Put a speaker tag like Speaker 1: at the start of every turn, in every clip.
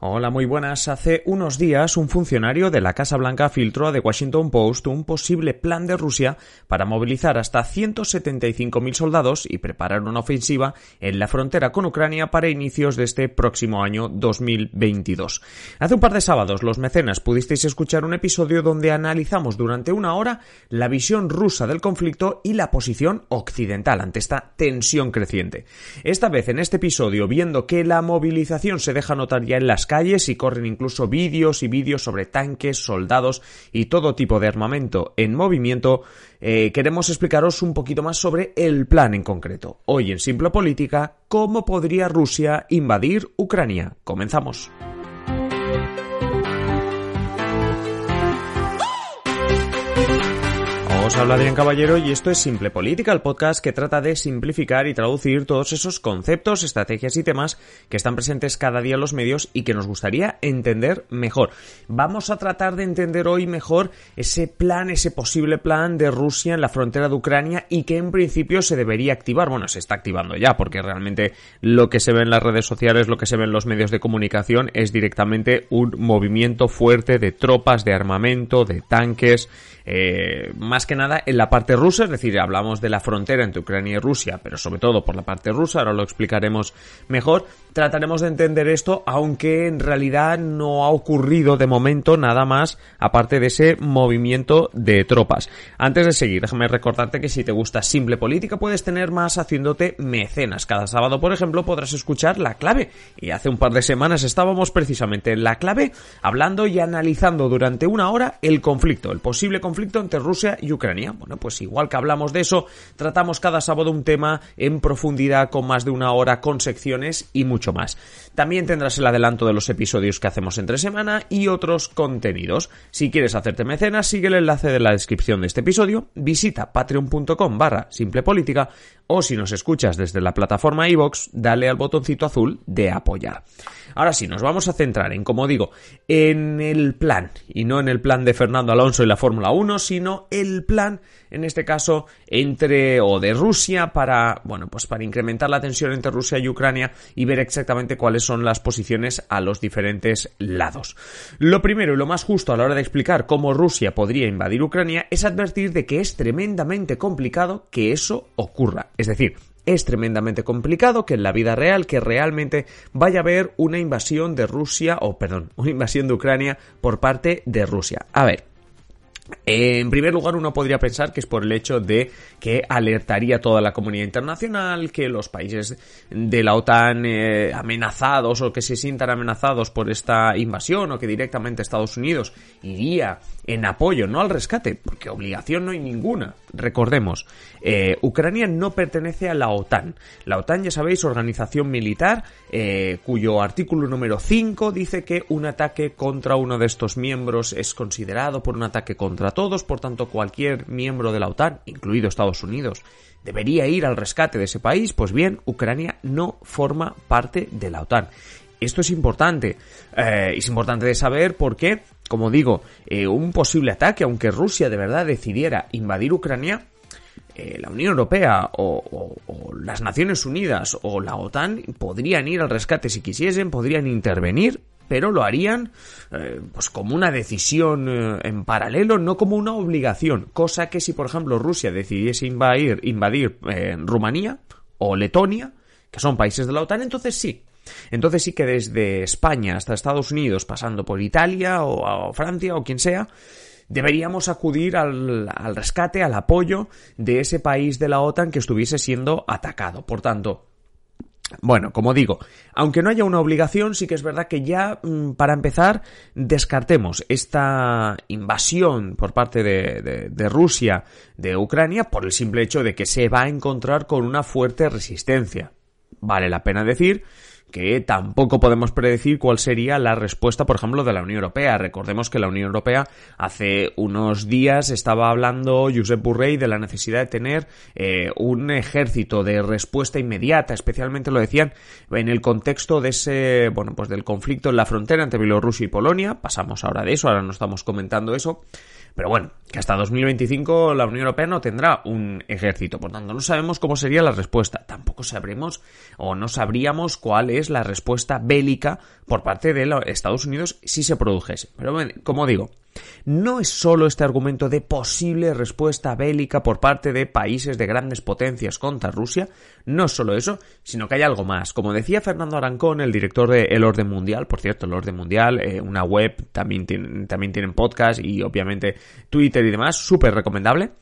Speaker 1: Hola, muy buenas. Hace unos días un funcionario de la Casa Blanca filtró a The Washington Post un posible plan de Rusia para movilizar hasta 175.000 soldados y preparar una ofensiva en la frontera con Ucrania para inicios de este próximo año 2022. Hace un par de sábados, los mecenas pudisteis escuchar un episodio donde analizamos durante una hora la visión rusa del conflicto y la posición occidental ante esta tensión creciente. Esta vez en este episodio, viendo que la movilización se deja notar ya en las calles y corren incluso vídeos y vídeos sobre tanques, soldados y todo tipo de armamento en movimiento, eh, queremos explicaros un poquito más sobre el plan en concreto. Hoy en Simple Política, ¿cómo podría Rusia invadir Ucrania? Comenzamos. Os habla Adrián Caballero y esto es Simple Política, el podcast que trata de simplificar y traducir todos esos conceptos, estrategias y temas que están presentes cada día en los medios y que nos gustaría entender mejor. Vamos a tratar de entender hoy mejor ese plan, ese posible plan de Rusia en la frontera de Ucrania y que en principio se debería activar. Bueno, se está activando ya porque realmente lo que se ve en las redes sociales, lo que se ve en los medios de comunicación es directamente un movimiento fuerte de tropas, de armamento, de tanques, eh, más que nada en la parte rusa, es decir, hablamos de la frontera entre Ucrania y Rusia, pero sobre todo por la parte rusa, ahora lo explicaremos mejor. Trataremos de entender esto, aunque en realidad no ha ocurrido de momento nada más aparte de ese movimiento de tropas. Antes de seguir, déjame recordarte que si te gusta Simple Política puedes tener más haciéndote mecenas. Cada sábado, por ejemplo, podrás escuchar La Clave. Y hace un par de semanas estábamos precisamente en La Clave hablando y analizando durante una hora el conflicto, el posible conflicto entre Rusia y Ucrania. Bueno, pues igual que hablamos de eso, tratamos cada sábado un tema en profundidad con más de una hora, con secciones y mucho más. También tendrás el adelanto de los episodios que hacemos entre semana y otros contenidos. Si quieres hacerte mecenas, sigue el enlace de la descripción de este episodio, visita patreon.com barra simplepolítica o si nos escuchas desde la plataforma iVox, dale al botoncito azul de apoyar. Ahora sí, nos vamos a centrar en, como digo, en el plan, y no en el plan de Fernando Alonso y la Fórmula 1, sino el plan, en este caso, entre o de Rusia para, bueno, pues para incrementar la tensión entre Rusia y Ucrania y ver exactamente cuáles son las posiciones a los diferentes lados. Lo primero y lo más justo a la hora de explicar cómo Rusia podría invadir Ucrania es advertir de que es tremendamente complicado que eso ocurra. Es decir, es tremendamente complicado que en la vida real, que realmente vaya a haber una invasión de Rusia, o perdón, una invasión de Ucrania por parte de Rusia. A ver, en primer lugar, uno podría pensar que es por el hecho de que alertaría toda la comunidad internacional, que los países de la OTAN eh, amenazados o que se sientan amenazados por esta invasión o que directamente Estados Unidos iría en apoyo, no al rescate, porque obligación no hay ninguna. Recordemos, eh, Ucrania no pertenece a la OTAN. La OTAN, ya sabéis, organización militar eh, cuyo artículo número 5 dice que un ataque contra uno de estos miembros es considerado por un ataque contra todos, por tanto cualquier miembro de la OTAN, incluido Estados Unidos, debería ir al rescate de ese país, pues bien, Ucrania no forma parte de la OTAN. Esto es importante. Eh, es importante de saber porque, como digo, eh, un posible ataque, aunque Rusia de verdad decidiera invadir Ucrania, eh, la Unión Europea o, las Naciones Unidas o la OTAN podrían ir al rescate si quisiesen, podrían intervenir, pero lo harían pues como una decisión en paralelo, no como una obligación. Cosa que si, por ejemplo, Rusia decidiese invadir, invadir Rumanía o Letonia, que son países de la OTAN, entonces sí, entonces sí que desde España hasta Estados Unidos, pasando por Italia o, Francia o quien sea, deberíamos acudir al, rescate, al apoyo de ese país de la OTAN que estuviese siendo atacado. Por tanto, bueno, como digo, aunque no haya una obligación, sí que es verdad que ya, mm, para empezar, descartemos esta invasión por parte de, Rusia de Ucrania por el simple hecho de que se va a encontrar con una fuerte resistencia. Vale la pena decir que tampoco podemos predecir cuál sería la respuesta, por ejemplo, de la Unión Europea. Recordemos que la Unión Europea hace unos días estaba hablando Josep Burrell de la necesidad de tener eh, un ejército de respuesta inmediata, especialmente lo decían en el contexto de ese, bueno, pues del conflicto en la frontera entre Bielorrusia y Polonia. Pasamos ahora de eso, ahora no estamos comentando eso Pero bueno, que hasta 2025 la Unión Europea no tendrá un ejército, por tanto no sabemos cómo sería la respuesta. Tampoco sabremos o no sabríamos cuál es la respuesta bélica por parte de Estados Unidos si se produjese. Pero como digo, no es solo este argumento de posible respuesta bélica por parte de países de grandes potencias contra Rusia, no es solo eso, sino que hay algo más. Como decía Fernando Arancón, el director de El Orden Mundial, por cierto, El Orden Mundial, eh, una web, también tienen, también tienen podcast y obviamente Twitter y demás, súper recomendable.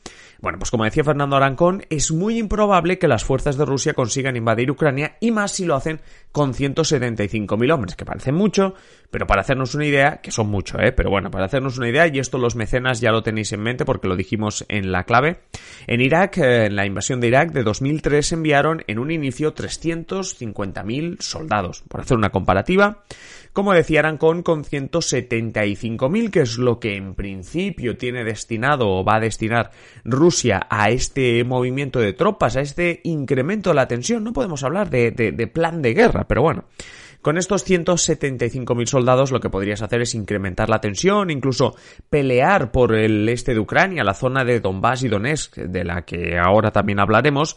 Speaker 1: Bueno, pues como decía Fernando Arancón, es muy improbable que las fuerzas de Rusia consigan invadir Ucrania y más si lo hacen con 175.000 hombres, que parece mucho, pero para hacernos una idea, que son mucho, ¿eh? Pero bueno, para hacernos una idea, y esto los mecenas ya lo tenéis en mente porque lo dijimos en la clave, en Irak, eh, en la invasión de Irak de 2003 enviaron en un inicio 350.000 soldados. Por hacer una comparativa, como decía Arancón, con 175.000, que es lo que en principio tiene destinado o va a destinar Rusia a este movimiento de tropas, a este incremento de la tensión. No podemos hablar de, de plan de guerra, pero bueno. Con estos 175.000 soldados lo que podrías hacer es incrementar la tensión, incluso pelear por el este de Ucrania, la zona de Donbass y Donetsk, de la que ahora también hablaremos,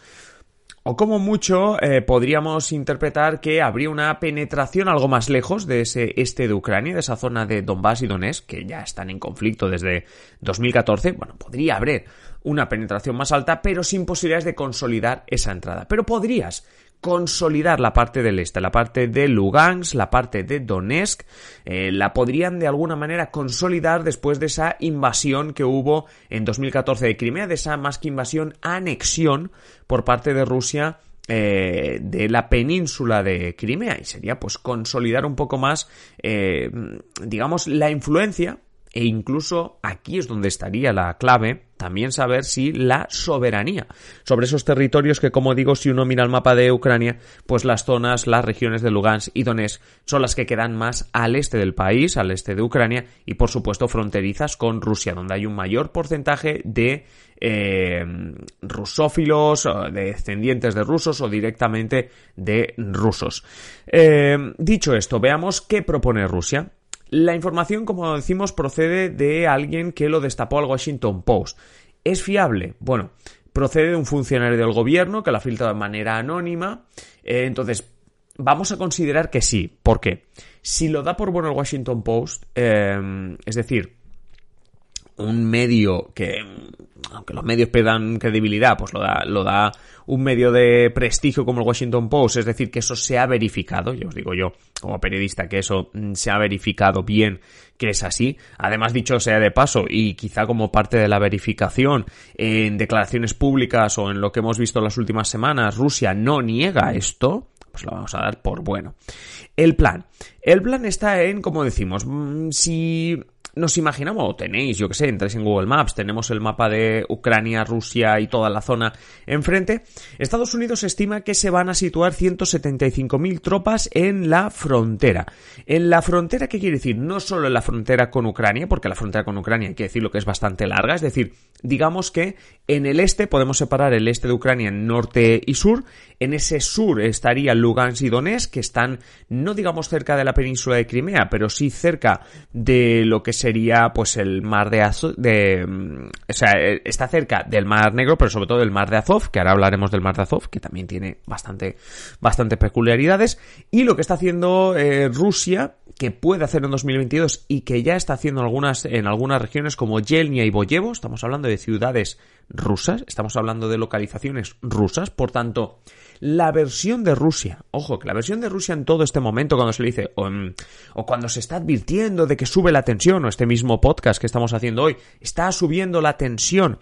Speaker 1: o como mucho eh, podríamos interpretar que habría una penetración algo más lejos de ese este de Ucrania, de esa zona de Donbass y Donetsk, que ya están en conflicto desde 2014. Bueno, podría haber una penetración más alta, pero sin posibilidades de consolidar esa entrada. Pero podrías consolidar la parte del este, la parte de Lugansk, la parte de Donetsk, eh, la podrían de alguna manera consolidar después de esa invasión que hubo en 2014 de Crimea, de esa más que invasión, anexión por parte de Rusia eh, de la península de Crimea. Y sería pues consolidar un poco más eh, digamos la influencia e incluso aquí es donde estaría la clave, también saber si la soberanía sobre esos territorios que, como digo, si uno mira el mapa de Ucrania, pues las zonas, las regiones de Lugansk y Donetsk son las que quedan más al este del país, al este de Ucrania, y por supuesto fronterizas con Rusia, donde hay un mayor porcentaje de eh, rusófilos, de descendientes de rusos o directamente de rusos. Eh, dicho esto, veamos qué propone Rusia. La información, como decimos, procede de alguien que lo destapó al Washington Post. ¿Es fiable? Bueno, procede de un funcionario del gobierno que la filtra de manera anónima. Eh, entonces, vamos a considerar que sí. ¿Por qué? Si lo da por bueno el Washington Post, eh, es decir, un medio que, aunque los medios pierdan credibilidad, pues lo da, lo da un medio de prestigio como el Washington Post, es decir, que eso se ha verificado, yo os digo yo, como periodista, que eso mm, se ha verificado bien que es así. Además, dicho sea de paso, y quizá como parte de la verificación en declaraciones públicas o en lo que hemos visto las últimas semanas, Rusia no niega esto, pues lo vamos a dar por bueno. El plan. El plan está en, como decimos, mm, si nos imaginamos, o tenéis, yo que sé, entráis en Google Maps, tenemos el mapa de Ucrania, Rusia y toda la zona enfrente, Estados Unidos estima que se van a situar 175.000 tropas en la frontera. En la frontera, ¿qué quiere decir? No solo en la frontera con Ucrania, porque la frontera con Ucrania hay que decir lo que es bastante larga, es decir, digamos que en el este podemos separar el este de Ucrania en norte y sur, en ese sur estaría Lugansk y Donetsk, que están no digamos cerca de la península de Crimea, pero sí cerca de lo que sería pues el mar de Azov, de, mm, o sea, eh, está cerca del mar Negro, pero sobre todo del mar de Azov, que ahora hablaremos del mar de Azov, que también tiene bastante, bastante peculiaridades, y lo que está haciendo eh, Rusia, que puede hacer en 2022 y que ya está haciendo algunas, en algunas regiones como Yelnya y Boyevo, estamos hablando de ciudades rusas, estamos hablando de localizaciones rusas, por tanto, la versión de Rusia, ojo, que la versión de Rusia en todo este momento cuando se le dice, o, o, cuando se está advirtiendo de que sube la tensión, o este mismo podcast que estamos haciendo hoy, está subiendo la tensión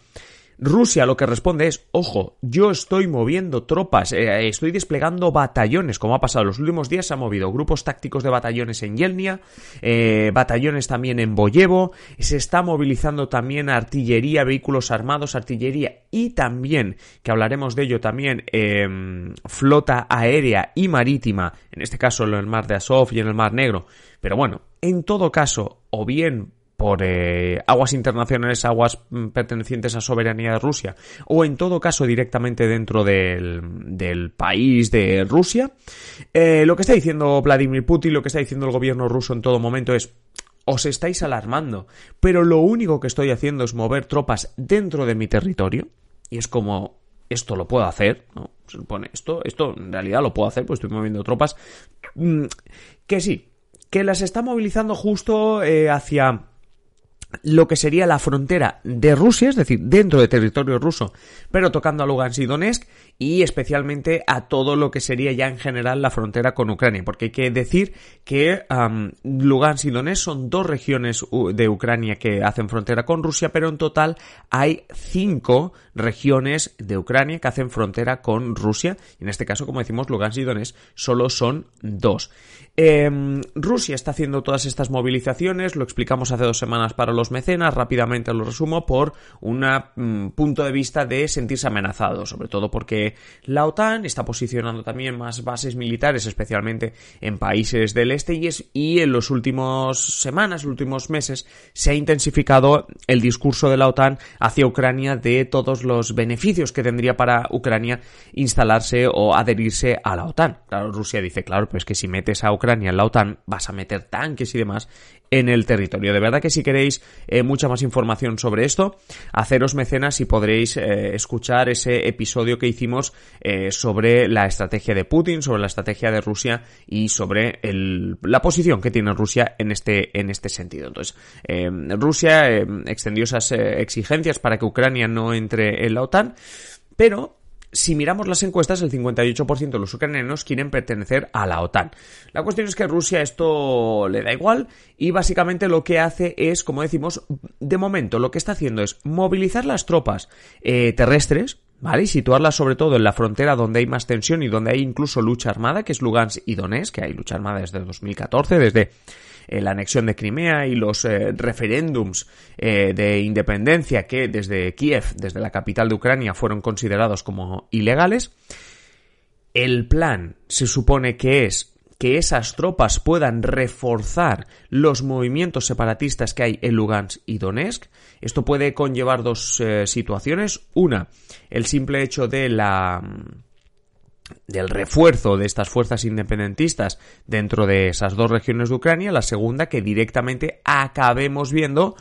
Speaker 1: Rusia lo que responde es, ojo, yo estoy moviendo tropas, eh, estoy desplegando batallones, como ha pasado en los últimos días, se han movido grupos tácticos de batallones en Yelnia, eh, batallones también en Boyevo, se está movilizando también artillería, vehículos armados, artillería y también, que hablaremos de ello también, em, flota aérea y marítima, en este caso en el mar de Azov y en el mar Negro, pero bueno, en todo caso, o bien por eh, aguas internacionales, aguas mm, pertenecientes a soberanía de Rusia, o en todo caso directamente dentro del, del país de Rusia. Eh, lo que está diciendo Vladimir Putin, lo que está diciendo el gobierno ruso en todo momento es os estáis alarmando, pero lo único que estoy haciendo es mover tropas dentro de mi territorio, y es como, esto lo puedo hacer, ¿no? Se supone, esto, esto en realidad lo puedo hacer, pues estoy moviendo tropas, mm, que sí, que las está movilizando justo eh, hacia lo que sería la frontera de Rusia, es decir, dentro de territorio ruso, pero tocando a Lugansk y Donetsk, y especialmente a todo lo que sería ya en general la frontera con Ucrania, porque hay que decir que Lugansk y Donetsk son dos regiones de Ucrania que hacen frontera con Rusia, pero en total hay cinco regiones de Ucrania que hacen frontera con Rusia, y en este caso, como decimos, Lugansk y Donetsk solo son dos. Em, Rusia está haciendo todas estas movilizaciones, lo explicamos hace dos semanas para los mecenas, rápidamente lo resumo, por un mm, punto de vista de sentirse amenazado, sobre todo porque la OTAN está posicionando también más bases militares, especialmente en países del este, y, es, y en los últimos semanas, los últimos meses, se ha intensificado el discurso de la OTAN hacia Ucrania de todos los beneficios que tendría para Ucrania instalarse o adherirse a la OTAN. Claro, Rusia dice, claro, pues que si metes a Ucrania en la OTAN, vas a meter tanques y demás en el territorio. De verdad que si queréis eh, mucha más información sobre esto, haceros mecenas y podréis eh, escuchar ese episodio que hicimos eh, sobre la estrategia de Putin, sobre la estrategia de Rusia y sobre la posición que tiene Rusia en este, en este sentido. Entonces, Rusia extendió esas exigencias para que Ucrania no entre en la OTAN, pero si miramos las encuestas, el 58% de los ucranianos quieren pertenecer a la OTAN. La cuestión es que Rusia esto le da igual y básicamente lo que hace es, como decimos, de momento lo que está haciendo es movilizar las tropas eh, terrestres, ¿vale? Y situarlas sobre todo en la frontera donde hay más tensión y donde hay incluso lucha armada, que es Lugansk y Donetsk, que hay lucha armada desde 2014, desde eh, la anexión de Crimea y los eh, referéndums eh, de independencia que desde Kiev, desde la capital de Ucrania, fueron considerados como ilegales. El plan se supone que es que esas tropas puedan reforzar los movimientos separatistas que hay en Lugansk y Donetsk. Esto puede conllevar dos situaciones. Una, el simple hecho de la del refuerzo de estas fuerzas independentistas dentro de esas dos regiones de Ucrania, la segunda que directamente acabemos viendo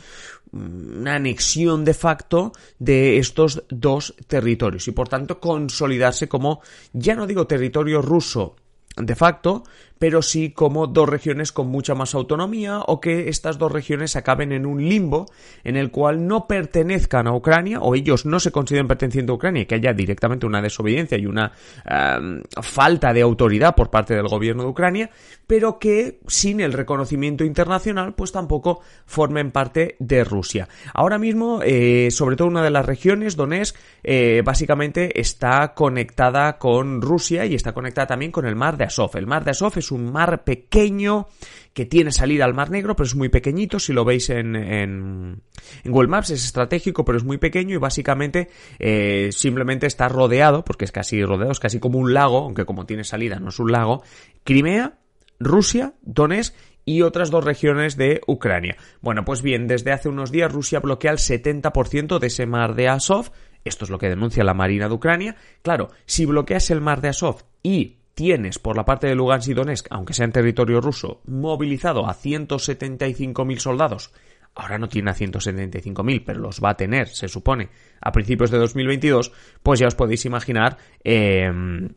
Speaker 1: una anexión de facto de estos dos territorios y por tanto consolidarse como ya no digo territorio ruso de facto, pero sí como dos regiones con mucha más autonomía o que estas dos regiones acaben en un limbo en el cual no pertenezcan a Ucrania o ellos no se consideren pertenecientes a Ucrania y que haya directamente una desobediencia y una em, falta de autoridad por parte del gobierno de Ucrania, pero que sin el reconocimiento internacional pues tampoco formen parte de Rusia. Ahora mismo, eh, sobre todo una de las regiones, Donetsk, eh, básicamente está conectada con Rusia y está conectada también con el mar de El mar de Azov es un mar pequeño que tiene salida al Mar Negro, pero es muy pequeñito. Si lo veis en, en, Google Maps es estratégico, pero es muy pequeño y básicamente eh, simplemente está rodeado, porque es casi rodeado, es casi como un lago, aunque como tiene salida no es un lago. Crimea, Rusia, Donetsk y otras dos regiones de Ucrania. Bueno, pues bien, desde hace unos días Rusia bloquea el 70% de ese mar de Azov. Esto es lo que denuncia la Marina de Ucrania. Claro, si bloqueas el mar de Azov y tienes por la parte de Lugansk y Donetsk, aunque sea en territorio ruso, movilizado a 175.000 soldados, ahora no tiene a 175.000, pero los va a tener, se supone, a principios de 2022, pues ya os podéis imaginar em,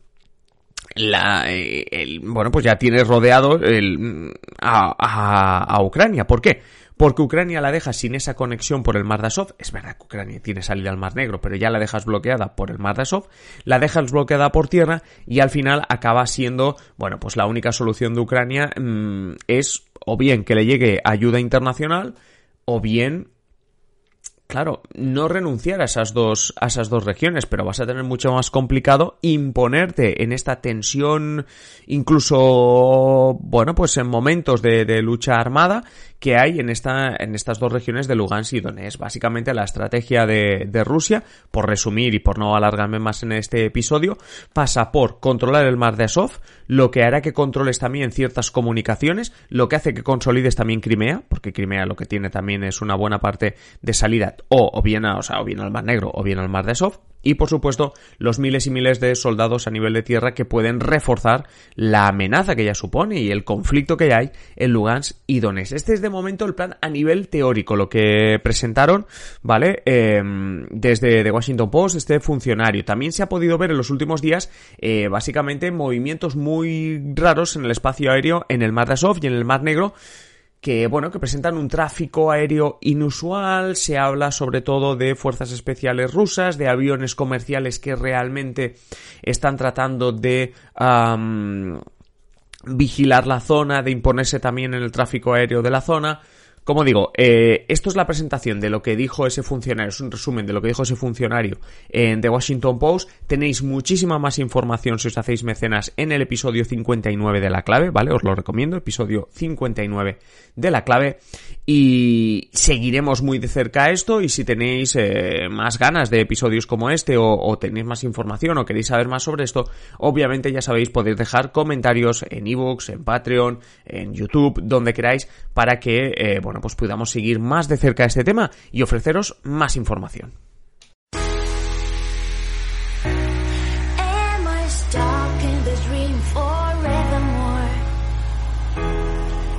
Speaker 1: la, eh, bueno, pues ya tienes rodeado el, a, a Ucrania. ¿Por qué? Porque Ucrania la deja sin esa conexión por el Mar de Azov. Es verdad que Ucrania tiene salida al Mar Negro, pero ya la dejas bloqueada por el Mar de Azov, la dejas bloqueada por tierra y al final acaba siendo, bueno, pues la única solución de Ucrania mm, es o bien que le llegue ayuda internacional o bien claro, no renunciar a esas dos, a esas dos regiones, pero vas a tener mucho más complicado imponerte en esta tensión, incluso, bueno, pues en momentos de, de lucha armada, que hay en, esta, en estas dos regiones de Lugansk y Donetsk. Básicamente la estrategia de, de Rusia, por resumir y por no alargarme más en este episodio, pasa por controlar el mar de Azov, lo que hará que controles también ciertas comunicaciones, lo que hace que consolides también Crimea, porque Crimea lo que tiene también es una buena parte de salida, o, bien, o, sea, o bien al Mar Negro o bien al Mar de Azov y por supuesto los miles y miles de soldados a nivel de tierra que pueden reforzar la amenaza que ya supone y el conflicto que hay en Lugansk y Donetsk. Este es de momento el plan a nivel teórico, lo que presentaron, ¿vale? Em, desde The Washington Post, este funcionario. También se ha podido ver en los últimos días, eh, básicamente, movimientos muy raros en el espacio aéreo en el Mar de Azov y en el Mar Negro que bueno, que presentan un tráfico aéreo inusual, se habla sobre todo de fuerzas especiales rusas, de aviones comerciales que realmente están tratando de vigilar la zona, de imponerse también en el tráfico aéreo de la zona. Como digo, eh, esto es la presentación de lo que dijo ese funcionario, es un resumen de lo que dijo ese funcionario en The Washington Post. Tenéis muchísima más información si os hacéis mecenas en el episodio 59 de la clave, ¿vale? Os lo recomiendo, episodio 59 de la clave. Y seguiremos muy de cerca esto y si tenéis eh, más ganas de episodios como este o, tenéis más información o queréis saber más sobre esto, obviamente ya sabéis, podéis dejar comentarios en ebooks, en Patreon, en YouTube, donde queráis, para que, eh, bueno, pues podamos seguir más de cerca este tema y ofreceros más información.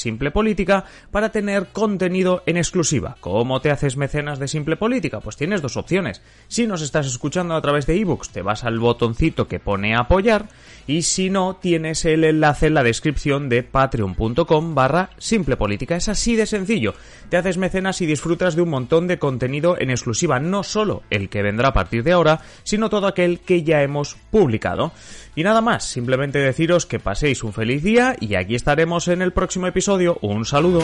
Speaker 1: Simple Política para tener contenido en exclusiva. ¿Cómo te haces mecenas de Simple Política? Pues tienes dos opciones. Si nos estás escuchando a través de ebooks, te vas al botoncito que pone apoyar y si no, tienes el enlace en la descripción de patreon.com barra Simple Política. Es así de sencillo. Te haces mecenas y disfrutas de un montón de contenido en exclusiva, no solo el que vendrá a partir de ahora, sino todo aquel que ya hemos publicado. Y nada más, simplemente deciros que paséis un feliz día y aquí estaremos en el próximo un saludo.